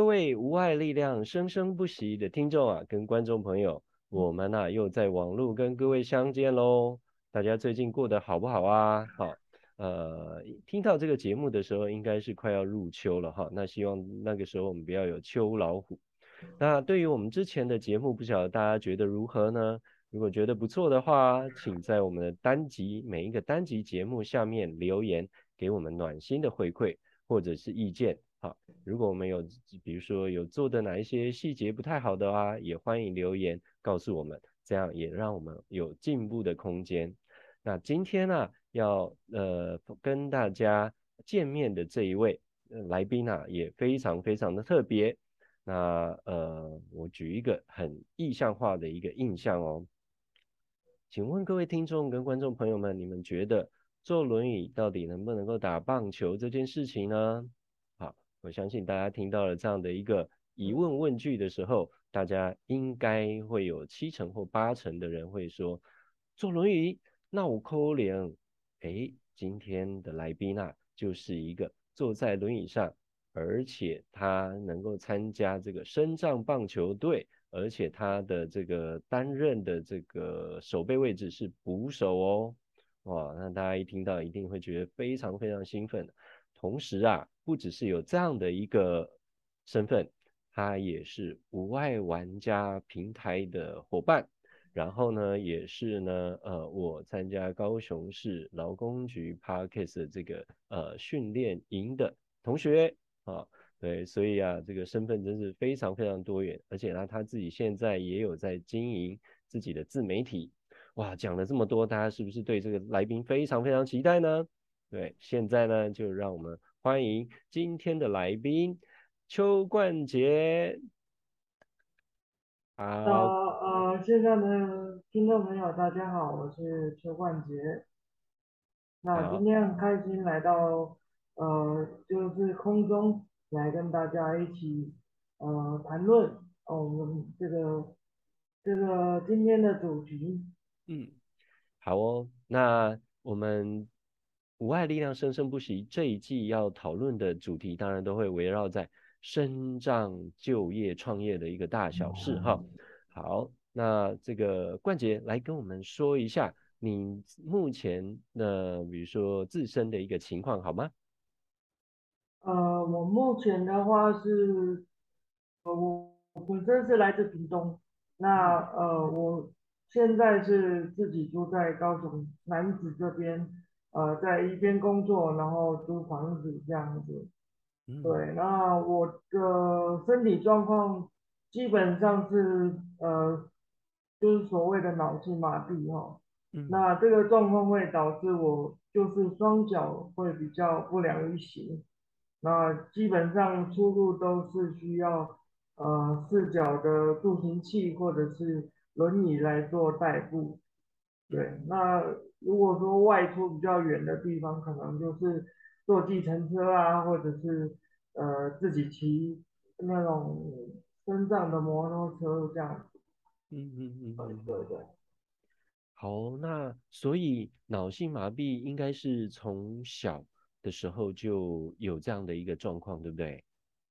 各位无爱力量生生不息的听众啊，跟观众朋友，我们啊又在网络跟各位相见喽。大家最近过得好不好啊？好，呃，听到这个节目的时候，应该是快要入秋了哈。那希望那个时候我们不要有秋老虎。那对于我们之前的节目，不晓得大家觉得如何呢？如果觉得不错的话，请在我们的单集每一个单集节目下面留言，给我们暖心的回馈或者是意见。好，如果我们有，比如说有做的哪一些细节不太好的啊，也欢迎留言告诉我们，这样也让我们有进步的空间。那今天呢、要呃跟大家见面的这一位、呃、来宾啊，也非常非常的特别。那呃，我举一个很意象化的一个印象哦，请问各位听众跟观众朋友们，你们觉得坐轮椅到底能不能够打棒球这件事情呢？我相信大家听到了这样的一个疑问问句的时候，大家应该会有七成或八成的人会说：坐轮椅，那我可怜。诶，今天的来宾啊，就是一个坐在轮椅上，而且他能够参加这个身障棒球队，而且他的这个担任的这个守备位置是捕手哦。哇，那大家一听到一定会觉得非常非常兴奋。同时啊，不只是有这样的一个身份，他也是无爱玩家平台的伙伴，然后呢，也是呢，呃，我参加高雄市劳工局 parkes 的这个呃训练营的同学啊，对，所以啊，这个身份真是非常非常多元，而且呢，他自己现在也有在经营自己的自媒体，哇，讲了这么多，大家是不是对这个来宾非常非常期待呢？对，现在呢，就让我们欢迎今天的来宾邱冠杰。好，呃，现在的听众朋友，大家好，我是邱冠杰。那今天很开心来到，呃，就是空中来跟大家一起，呃，谈论我们这个这个今天的主题。嗯，好哦，那我们。无爱力量生生不息这一季要讨论的主题，当然都会围绕在生长就业创业的一个大小事哈。好，那这个冠杰来跟我们说一下你目前的，比如说自身的一个情况好吗？呃，我目前的话是，呃，我本身是来自屏东，那呃，我现在是自己住在高雄楠梓这边。呃，在一边工作，然后租房子这样子。嗯、对，那我的身体状况基本上是呃，就是所谓的脑性麻痹哈。嗯、那这个状况会导致我就是双脚会比较不良于行。那基本上出入都是需要呃四脚的助行器或者是轮椅来做代步。对，那。如果说外出比较远的地方，可能就是坐计程车啊，或者是呃自己骑那种身障的摩托车这样。嗯嗯嗯，嗯对对。好，那所以脑性麻痹应该是从小的时候就有这样的一个状况，对不对？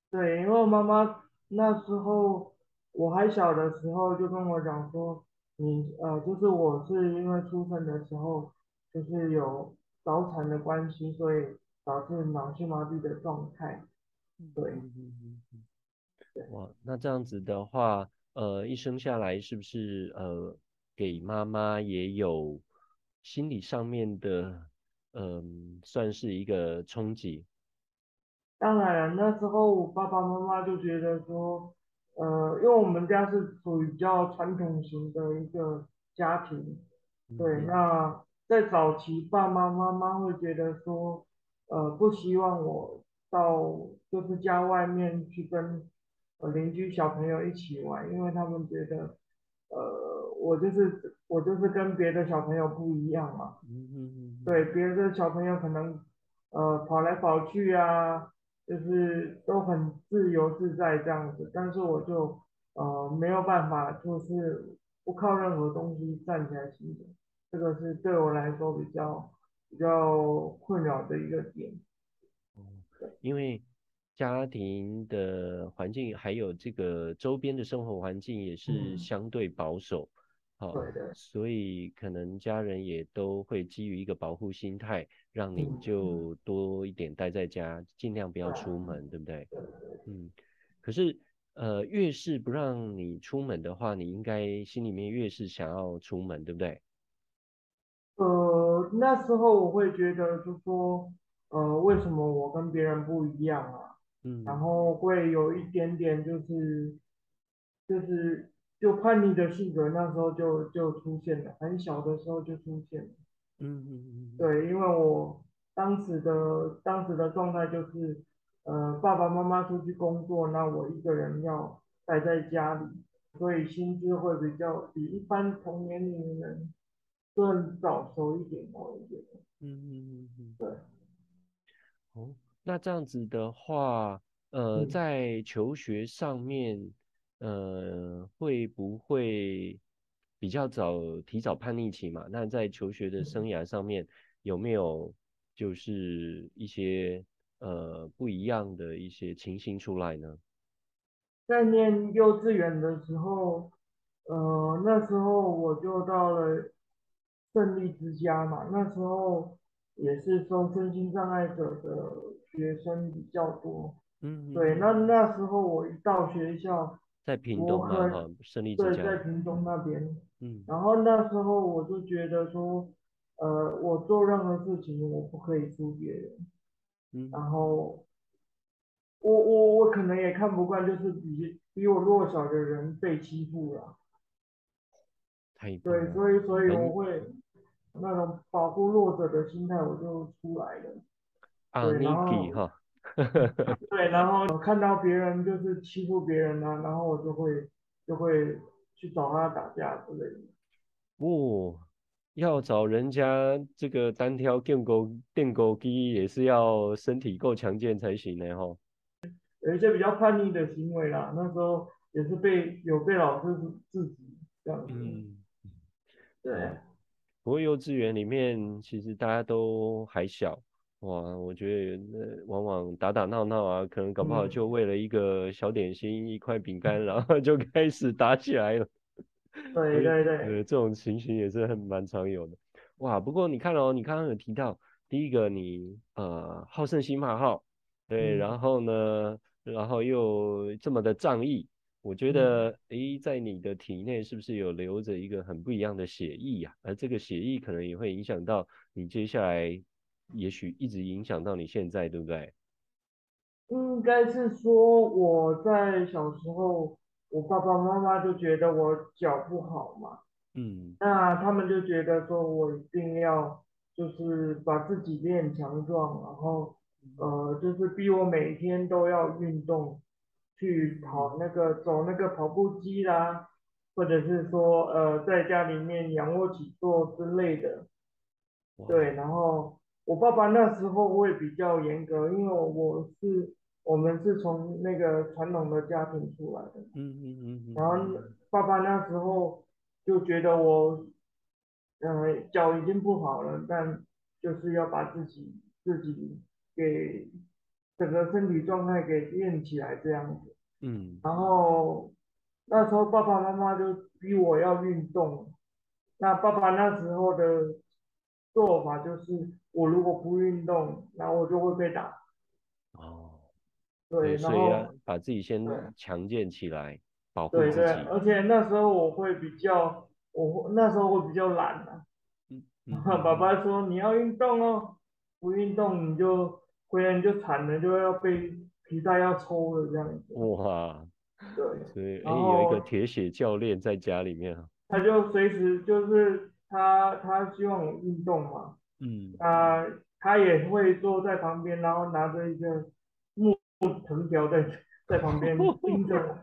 对，因为我妈妈那时候我还小的时候就跟我讲说。你呃，就是我是因为出生的时候就是有早产的关系，所以导致脑性麻痹的状态。对。哇，那这样子的话，呃，一生下来是不是呃，给妈妈也有心理上面的，嗯、呃，算是一个冲击？当然，那时候我爸爸妈妈就觉得说。呃，因为我们家是属于比较传统型的一个家庭，对，那在早期，爸爸妈妈会觉得说，呃，不希望我到就是家外面去跟呃邻居小朋友一起玩，因为他们觉得，呃，我就是我就是跟别的小朋友不一样嘛，对，别的小朋友可能呃跑来跑去啊。就是都很自由自在这样子，但是我就呃没有办法，就是不靠任何东西站起来行走，这个是对我来说比较比较困扰的一个点。因为家庭的环环境，还有这个周边的生活环境也是相对保守，好、嗯哦，所以可能家人也都会基于一个保护心态，让你就多一点待在家，尽量不要出门，对不对？嗯，可是呃，越是不让你出门的话，你应该心里面越是想要出门，对不对？呃，那时候我会觉得，就说，呃，为什么我跟别人不一样啊？嗯，然后会有一点点，就是，就是，就叛逆的性格，那时候就就出现了，很小的时候就出现了。嗯嗯嗯。对，因为我当时的当时的状态就是，呃，爸爸妈妈出去工作，那我一个人要待在家里，所以心智会比较比一般同年龄的人。更早熟一点，我觉得。嗯嗯嗯嗯，对。哦，那这样子的话，呃，嗯、在求学上面，呃，会不会比较早提早叛逆期嘛？那在求学的生涯上面，有没有就是一些呃不一样的一些情形出来呢？在念幼稚园的时候，呃，那时候我就到了。胜利之家嘛，那时候也是说身心障碍者的学生比较多。嗯，对，那那时候我一到学校，在屏东嘛，哈，胜利之家。对，在屏东那边。嗯。然后那时候我就觉得说，呃，我做任何事情我不可以输别人。嗯。然后，我我我可能也看不惯，就是比比我弱小的人被欺负了。对，所以所以我会那种保护弱者的心态，我就出来了。啊，对，然后哈，对，然后看到别人就是欺负别人啊，然后我就会就会去找他打架之类的。哦，要找人家这个单挑电狗电狗机也是要身体够强健才行的哈。有一些比较叛逆的行为啦，那时候也是被有被老师制止这样子。嗯。对，不过幼稚园里面其实大家都还小，哇，我觉得那往往打打闹闹啊，可能搞不好就为了一个小点心、嗯、一块饼干，然后就开始打起来了。对对对，呃，这种情形也是很蛮常有的。哇，不过你看哦，你刚刚有提到第一个你呃好胜心嘛，好，对，嗯、然后呢，然后又这么的仗义。我觉得，诶，在你的体内是不是有留着一个很不一样的血液呀？而这个血液可能也会影响到你接下来，也许一直影响到你现在，对不对？应该是说我在小时候，我爸爸妈妈就觉得我脚不好嘛，嗯，那他们就觉得说我一定要就是把自己练强壮，然后呃，就是逼我每天都要运动。去跑那个走那个跑步机啦，或者是说呃在家里面仰卧起坐之类的，对，然后我爸爸那时候会比较严格，因为我是我们是从那个传统的家庭出来的，嗯嗯嗯，然后爸爸那时候就觉得我，呃脚已经不好了，但就是要把自己自己给。整个身体状态给练起来这样子，嗯，然后那时候爸爸妈妈就逼我要运动，那爸爸那时候的做法就是，我如果不运动，然后我就会被打。哦，对，所以要把自己先强健起来，保护自己。对对，而且那时候我会比较，我那时候会比较懒啊。嗯，嗯爸爸说你要运动哦，不运动你就。回来你就惨了，就要被皮带要抽了这样子。哇，对，所以有一个铁血教练在家里面。他就随时就是他他希望我运动嘛，嗯，他他也会坐在旁边，然后拿着一个木藤条在在旁边 盯着我。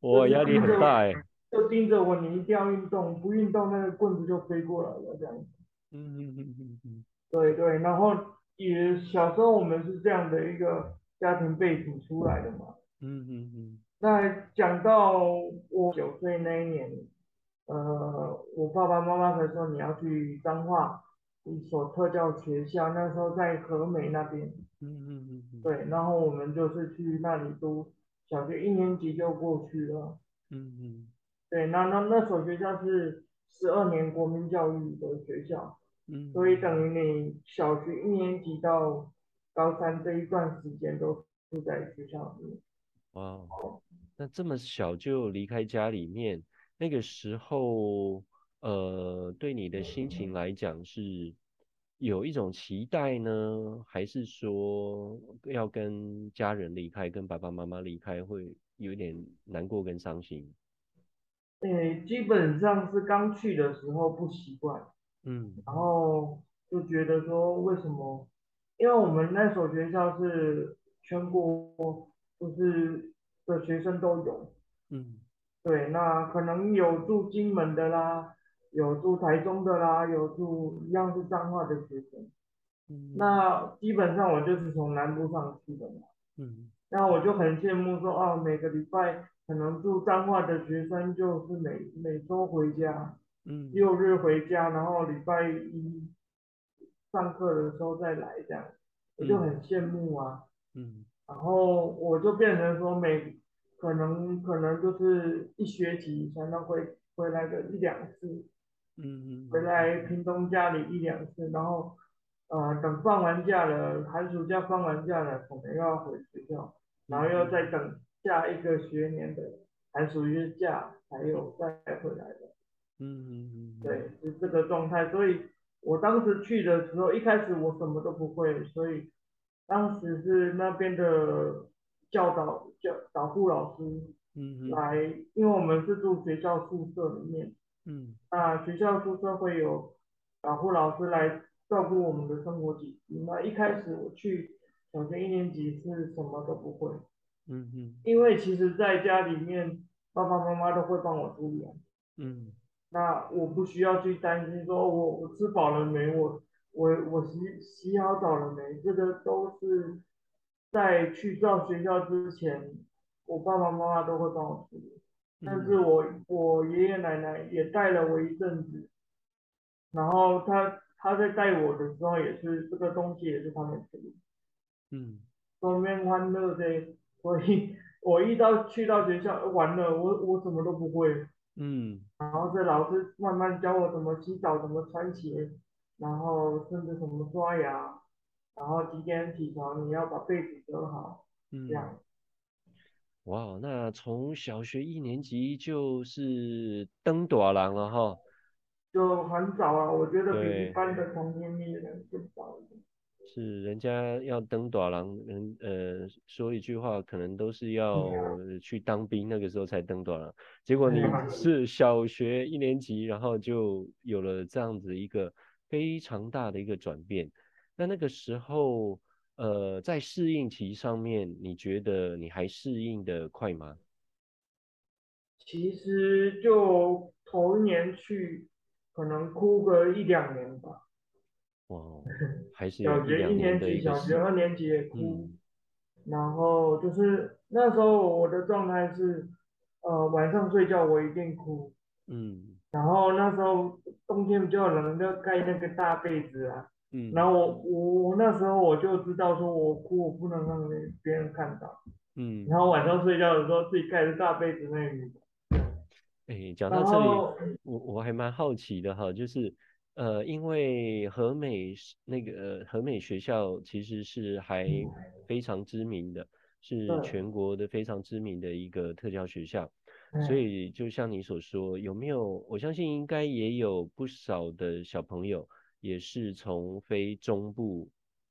我，压力很大哎。就盯着我，你一定要运动，不运动那个棍子就飞过来了这样子。嗯嗯嗯嗯嗯，对对，然后。也小时候我们是这样的一个家庭背景出来的嘛，嗯嗯嗯。那讲到我九岁那一年，呃，我爸爸妈妈才说你要去彰化一所特教学校，那时候在和美那边，嗯嗯嗯嗯。对，然后我们就是去那里读小学一年级就过去了。嗯嗯。对，那那那所学校是十二年国民教育的学校。嗯。所以等于你小学一年级到高三这一段时间都住在学校里面。哇，那这么小就离开家里面，那个时候，呃，对你的心情来讲是有一种期待呢，还是说要跟家人离开，跟爸爸妈妈离开会有点难过跟伤心？诶，基本上是刚去的时候不习惯，嗯，然后就觉得说为什么？因为我们那所学校是全国。就是的学生都有，嗯，对，那可能有住金门的啦，有住台中的啦，有住一样是彰化的学生，嗯，那基本上我就是从南部上去的嘛，嗯，那我就很羡慕说，哦，每个礼拜可能住彰化的学生就是每每周回家，嗯，六日回家，然后礼拜一上课的时候再来这样，我就很羡慕啊，嗯。然后我就变成说每可能可能就是一学期才能回回来个一两次，嗯嗯，回来屏东家里一两次，然后呃等放完假了，寒暑假放完假了，可能又要回学校，然后又再。等下一个学年的寒暑假才有再回来的，嗯嗯嗯，对，是这个状态，所以我当时去的时候，一开始我什么都不会，所以。当时是那边的教导教导护老师，嗯，来，因为我们是住学校宿舍里面，嗯，那学校宿舍会有导护老师来照顾我们的生活起居。那一开始我去小学一年级是什么都不会，嗯嗯，因为其实在家里面爸爸妈妈都会帮我处理，嗯，那我不需要去担心说我我吃饱了没我。我我洗洗好澡了没？这个都是在去到学校之前，我爸爸妈妈都会帮我处理。但是我我爷爷奶奶也带了我一阵子，然后他他在带我的时候也是这个东西也是他们处理。嗯，双面欢乐的，所以我一到去到学校完了，我我什么都不会。嗯，然后这老师慢慢教我怎么洗澡，怎么穿鞋。然后甚至怎么刷牙，然后几点起床，你要把被子折好，嗯、这样。哇，那从小学一年级就是登短廊了哈。就很早啊，我觉得比一般的同年龄人更早一点。是，人家要登短廊，人呃说一句话，可能都是要 去当兵，那个时候才登短廊。结果你 是小学一年级，然后就有了这样子一个。非常大的一个转变，那那个时候，呃，在适应期上面，你觉得你还适应的快吗？其实就头一年去，可能哭个一两年吧。哇，还是小学一年级、小学二年级也哭，嗯、然后就是那时候我的状态是，呃，晚上睡觉我一定哭。嗯。然后那时候冬天比较冷，就盖那个大被子啊。嗯。然后我我我那时候我就知道说，我哭我不能让别人看到。嗯。然后晚上睡觉的时候自己盖着大被子那里。哎，讲到这里，我我还蛮好奇的哈，就是呃，因为和美那个呃和美学校其实是还非常知名的，是全国的非常知名的一个特教学校。所以，就像你所说，有没有？我相信应该也有不少的小朋友也是从非中部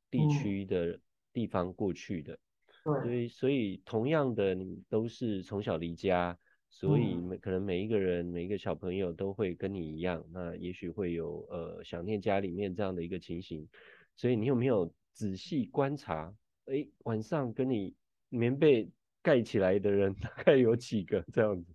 地区的地方过去的。对，所以，所以同样的，你都是从小离家，所以每可能每一个人每一个小朋友都会跟你一样，那也许会有呃想念家里面这样的一个情形。所以，你有没有仔细观察？哎，晚上跟你棉被盖起来的人 大概有几个这样子？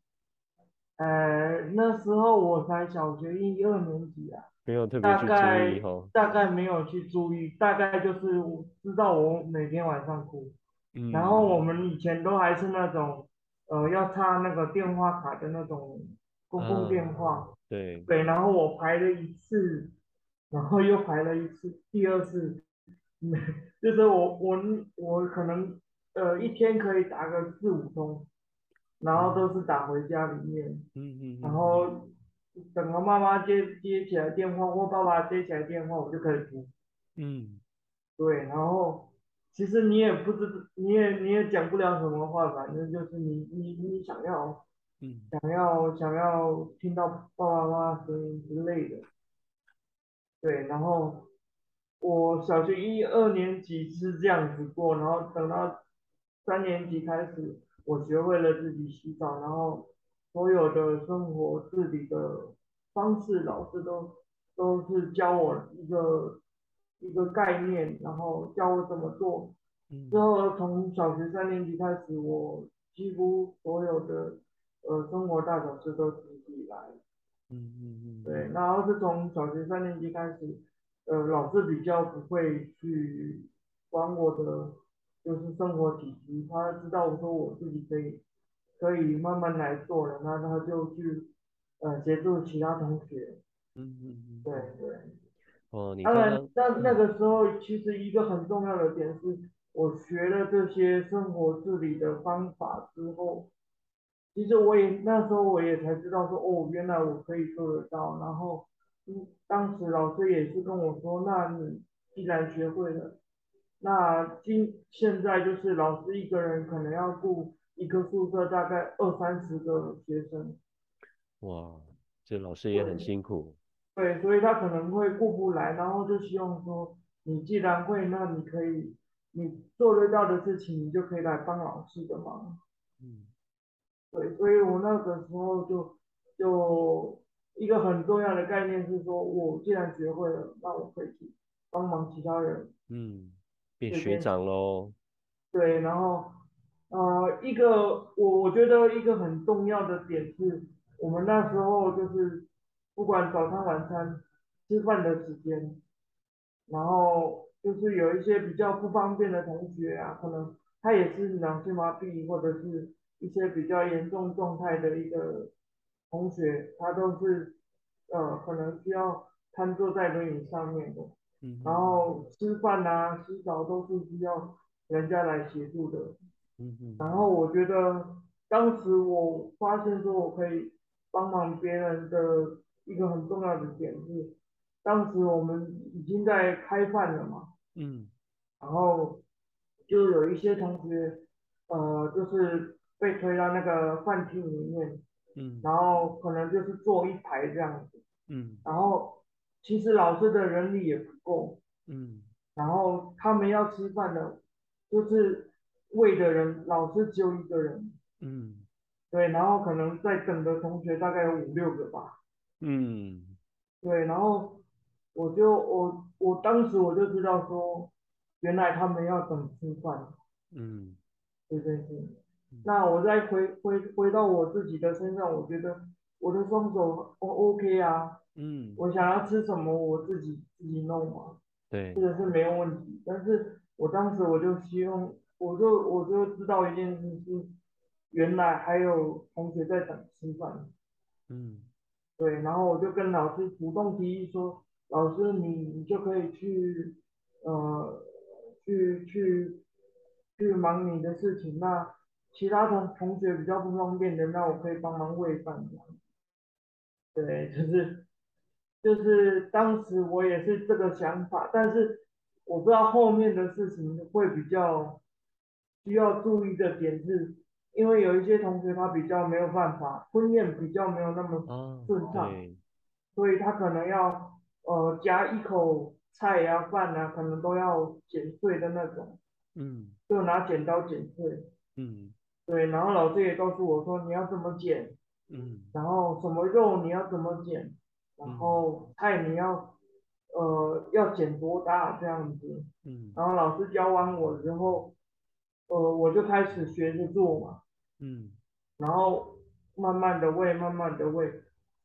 呃，那时候我才小学一二年级啊，没有特别去注意哈，大概没有去注意，大概就是我知道我每天晚上哭，嗯，然后我。们以前都还是那种，呃，要插那个电话卡的那种公共电话，啊、对。对，然后我排了一次，然后又排了一次，第二次，就是我我我可能。呃一天可以打个四五通，然后都是打回家里面，嗯嗯，然后等到妈妈接接起来电话或爸爸接起来电话，我就可以听，嗯，对，然后其实你也不知，你也你也讲不了什么话，反正就是你你你想要，嗯，想要想要听到爸爸妈妈声音之类的，对，然后我小学一二年级是这样子过，然后等到三年级开始，我学会了自己洗澡，然后所有的生活自理的方式，老师都都是教我一个一个概念，然后教我怎么做。之后从小学三年级开始，我几乎所有的呃生活大小事都自己来。嗯嗯嗯。对，然后是从小学三年级开始，呃，老师比较不会去管我的。就是生活起居，他知道我说我自己可以可以慢慢来做了，那他就去呃协助其他同学。嗯嗯嗯。对对。哦，你当然，那那个时候、嗯、其实一个很重要的点是，我学了这些生活自理的方法之后，其实我也那时候我也才知道说，哦，原来我可以做得到。然后，嗯，当时老师也是跟我说，那你既然学会了。那今现在就是老师一个人可能要顾一个宿舍大概二三十个学生，哇，这老师也很辛苦。对，对，所以他可能会顾不来，然后就希望说，你既然会，那你可以，你做得到的事情，你就可以来帮老师的忙。嗯，对，所以我那个时候就就一个很重要的概念是说，我既然学会了，那我可以去帮忙其他人。嗯。变学长喽，对，然后，呃，一个我我觉得一个很重要的点是，我们那时候就是不管早餐晚餐吃饭的时间，然后就是有一些比较不方便的同学啊，可能他也是脑性麻痹或者是一些比较严重状态的一个同学，他都是呃可能需要瘫坐在轮椅上面的。然后吃饭啊、洗澡都是需要人家来协助的。嗯嗯。然后我觉得当时我发现说我可以帮忙别人的一个很重要的点是，当时我们已经在开饭了嘛。嗯。然后就有一些同学，呃，就是被推到那个饭厅里面。嗯。然后可能就是坐一排这样子。嗯。然后。其实老师的人力也不够，嗯，然后他们要吃饭的，就是喂的人，老是只有一个人，嗯，对，然后可能在等的同学大概有五六个吧，嗯，对，然后我就我我当时我就知道说，原来他们要等吃饭，嗯，对对对，那我再回回回到我自己的身上，我觉得我的双手哦 OK 啊。嗯，我想要吃什么，我自己自己弄嘛，对，这个是没有问题。但是我当时我就希望，我就我就知道一件事是，原来还有同学在等吃饭。嗯，对，然后我就跟老师主动提议说，老师你你就可以去，呃，去去去忙你的事情，那其他同同学比较不方便的，那我可以帮忙喂饭这样。对，就是。就是当时我也是这个想法，但是我不知道后面的事情会比较需要注意的点是，因为有一些同学他比较没有办法，吞咽比较没有那么顺畅，哦、所以他可能要呃夹一口菜呀、啊、饭啊，可能都要剪碎的那种，嗯，就拿剪刀剪碎，嗯，对，然后老师也告诉我说你要怎么剪，嗯，然后什么肉你要怎么剪。然后菜你要，呃，要剪多大这样子，嗯，然后老师教完我之后，呃，我就开始学着做嘛，嗯，然后慢慢的喂，慢慢的喂，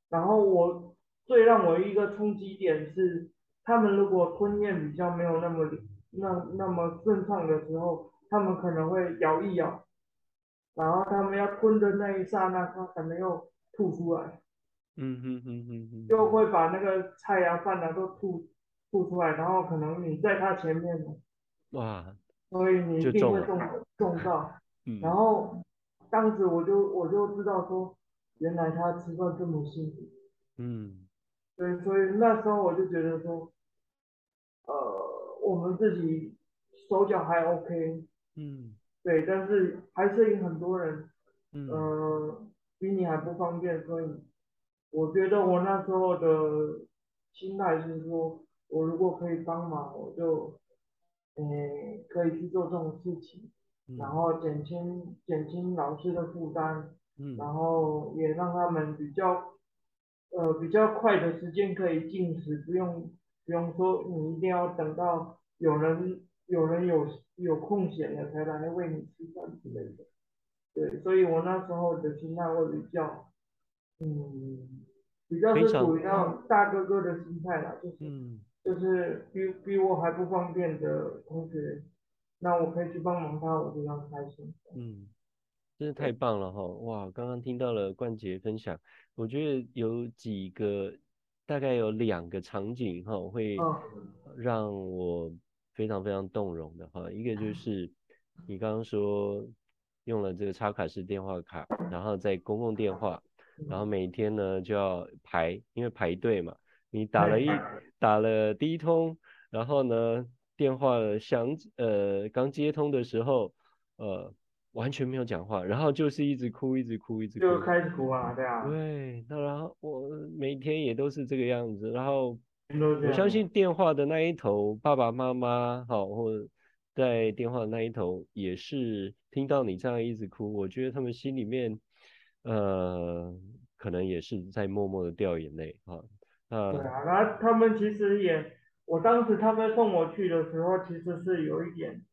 然后我最让我一个冲击点是，他们如果吞咽比较没有那么那那么顺畅的时候，他们可能会咬一咬，然后他们要吞的那一刹那，他可能又吐出来。嗯嗯嗯嗯嗯，就。会把那个菜啊饭啊都吐吐出来，然后可能你在他前面，哇，所以你一定会中 中到。嗯。然后当时我就我就知道说，原来他吃饭这么辛苦。嗯。对，所以那时候我就觉得说，呃，我们自己手脚还 OK。嗯。对，但是还是有很多人，嗯、呃，比你还不方便，所以我觉得我那时候的心态是说，我如果可以帮忙，我就，呃，可以去做这种事情，嗯、然后减轻减轻老师的负担，嗯、然后也让他们比较，呃，比较快的时间可以进食，不用不用说你一定要等到有人。有人有有空闲了才来喂你吃饭之类的，对，所以我那时候的心态会比较，嗯，比较是属于那种大哥哥的心态啦，就是，嗯、就是比比我还不方便的同学，那我可以去帮忙他，我非常开心。嗯，真是太棒了哈！哇，刚刚听到了冠杰分享，我觉得有几个，大概有两个场景哈，会让我。非常非常动容的哈，一个就是你刚刚说用了这个插卡式电话卡，然后在公共电话，然后每天呢就要排，因为排队嘛，你打了一打了第一通，然后呢电话响呃刚接通的时候呃完全没有讲话，然后就是一直哭一直哭一直哭，就开始哭啊，对啊，对，那然后我每天也都是这个样子，然后。我相信电话的那一头，爸爸妈妈好，或者在电话的那一头也是听到你这样一直哭，我觉得他们心里面，呃，可能也是在默默的掉眼泪哈。啊，对啊，那他们其实也，我当时他们送我去的时候，其实是有一点，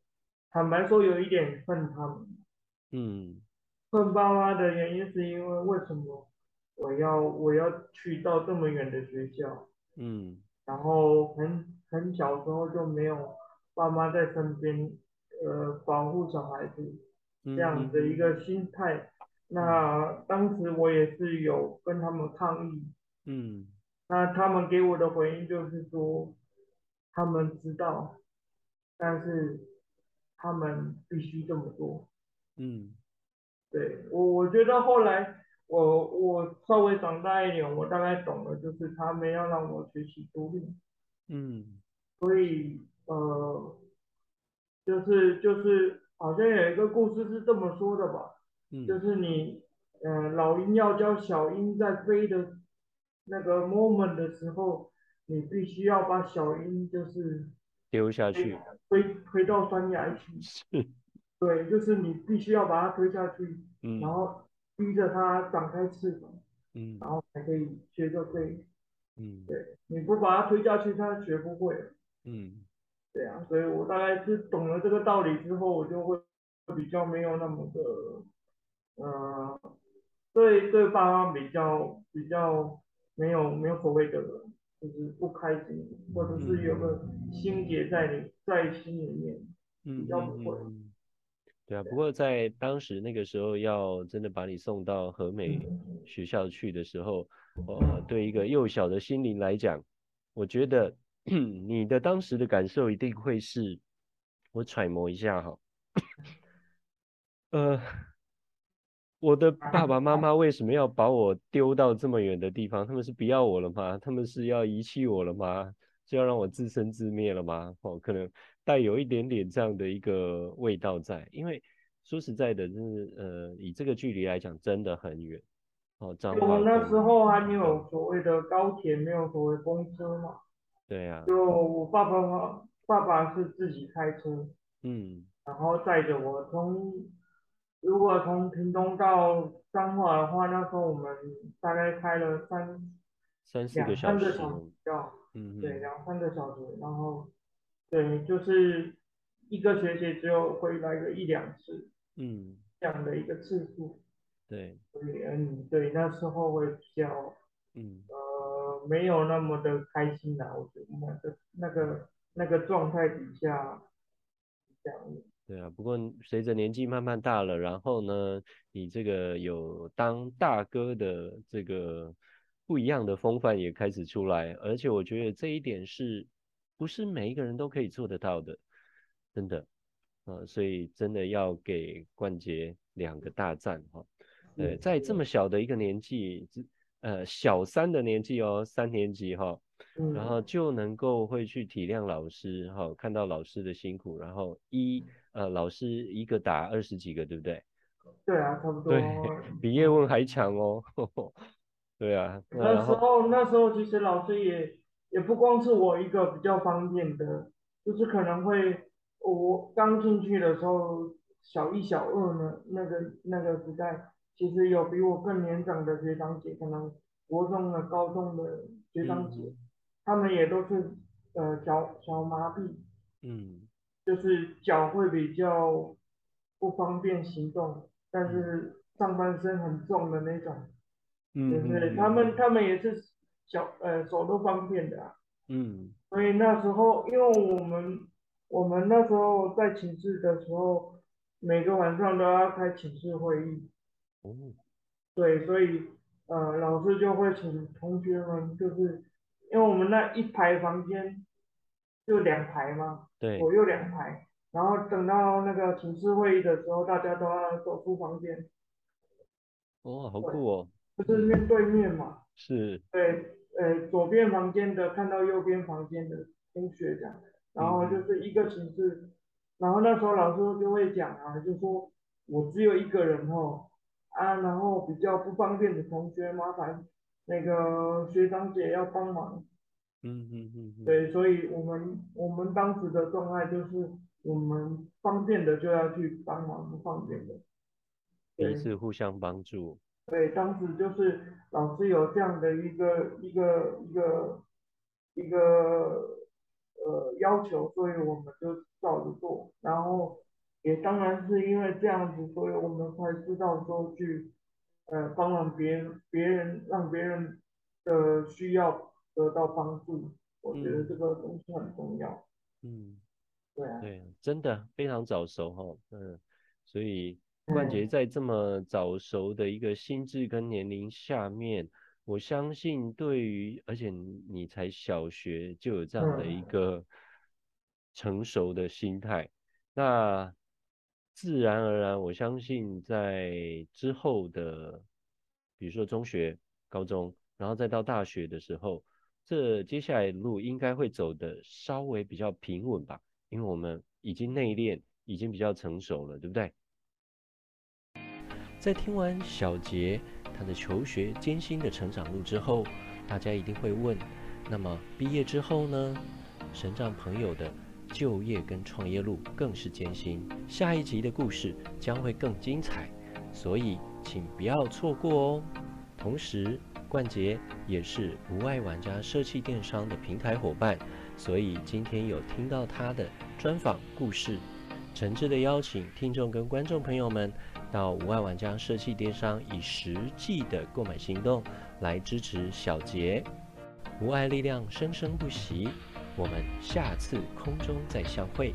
坦白说有一点恨他们，嗯，恨爸妈的原因是因为为什么我要我要去到这么远的学校，嗯。然后很很小时候就没有爸妈在身边，呃，保护小孩子这样的一个。心态。嗯、那当时我也是有跟他们抗议，嗯，那他们给我的回应就是说，他们知道，但是他们必须这么做，嗯，对，我我觉得后来。我我稍微长大一点，我大概懂了，就是他们要让我学习独立，嗯，所以呃，就是就是好像有一个故事是这么说的吧，嗯，就是你呃老鹰要教小鹰在飞的那个 moment 的时候，你必须要把小鹰就是丢下去，推推到山崖去，是，对，就是你必须要把它推下去，嗯，然后。逼着它展开翅膀，嗯，然后才可以学着飞，嗯，对，你不把它推下去，它学不会，嗯，对啊，所以我大概是懂了这个道理之后，我就会比较没有那么的，呃，对对爸妈比较比较没有没有所谓的，就是不开心，或者是有个心结在你在心里面，比较不会。对啊，不过在当时那个时候，要真的把你送到和美学校去的时候，呃，对一个幼小的心灵来讲，我觉得 你的当时的感受一定会是，我揣摩一下哈，呃，我的爸爸妈妈为什么要把我丢到这么远的地方？他们是不要我了吗？他们是要遗弃我了吗？是要让我自生自灭了吗？哦，可能。带有一点点这样的一个味道在，因为说实在的，就是呃，以这个距离来讲，真的很远。哦，彰化。那时候还没有所谓的高铁，没有所谓公车嘛。对呀、啊。就我爸爸妈，爸爸是自己开车，嗯，然后载着我从，如果从屏东到彰化的话，那时候我们大概开了三三四个小时，要，嗯，对，两三个小时，然后。对，就是一个学期只有回来个一两次，嗯，这样的一个次数。对，所以，嗯，对，那时候会比较，嗯，呃，没有那么的开心啦，我觉得那个那个那个状态底下，这样。对啊，不过随着年纪慢慢大了，然后呢，你这个有当大哥的这个不一样的风范也开始出来，而且我觉得这一点是。不是每一个人都可以做得到的，真的。呃，所以真的要给冠杰两个大赞哈。呃，在这么小的一个年纪，呃，小三的年纪哦，三年级哈，然后就能够会去体谅老师哈，看到老师的辛苦，然后一呃，老师一个打二十几个，对不对？对啊，差不多。对，比叶问还强哦。对啊。那时候，那时候其实老师也也不光是我一个比较方便的，就是可能会我刚进去的时候，小一、小二呢，那个那个时代，其实有比我更年长的学长姐，可能国中的、高中的学长姐，嗯、他们也都是呃小小麻痹，嗯，就是脚会比较不方便行动。但是上半身很重的那种，嗯，对？他们他们也是脚呃手都方便的啊，嗯，所以那时候，因为我们我们那时候在寝室的时候，每个晚上都要开寝室会议，哦，对，所以呃老师就会请同学们，就是因为我们那一排房间就两排嘛，对，左右两排。然后等到那个寝室会议的时候，大家都要走出房间。哦，好酷哦！就是面对面嘛。是。对，呃，左边房间的看到右边房间的同学这样，然后就是一个寝室，嗯、然后那时候老师就会讲啊，就说我只有一个人哦，啊，然后比较不方便的同学，麻烦那个学长姐要帮忙。嗯嗯嗯。对，所以我们我们当时的状态就是。我们方便的就要去帮忙，不方便的，彼此互相帮助。对，当时就是老师有这样的一个一个一个一个呃要求，所以我们就照着做。然后也当然是因为这样子，所以我们才知道说去呃帮忙别人，别人让别人的需要得到帮助。我觉得这个东西很重要。嗯。对啊，对，真的非常早熟哈，嗯，所以冠杰在这么早熟的一个心智跟年龄下面，我相信对于，而且你才小学就有这样的一个成熟的心态，那自然而然，我相信在之后的，比如说中学、高中，然后再到大学的时候，这接下来的路应该会走得稍微比较平稳吧。因为我们已经内敛，已经比较成熟了，对不对？在听完小杰他的求学艰辛的成长路之后，大家一定会问：那么毕业之后呢？神障朋友的就业跟创业路更是艰辛。下一集的故事将会更精彩，所以请不要错过哦。同时，冠杰也是无爱玩家社企电商的平台伙伴，所以今天有听到他的专访故事，诚挚的邀请听众跟观众朋友们到无爱玩家社企电商，以实际的购买行动来支持小杰。无爱力量生生不息，我们下次空中再相会。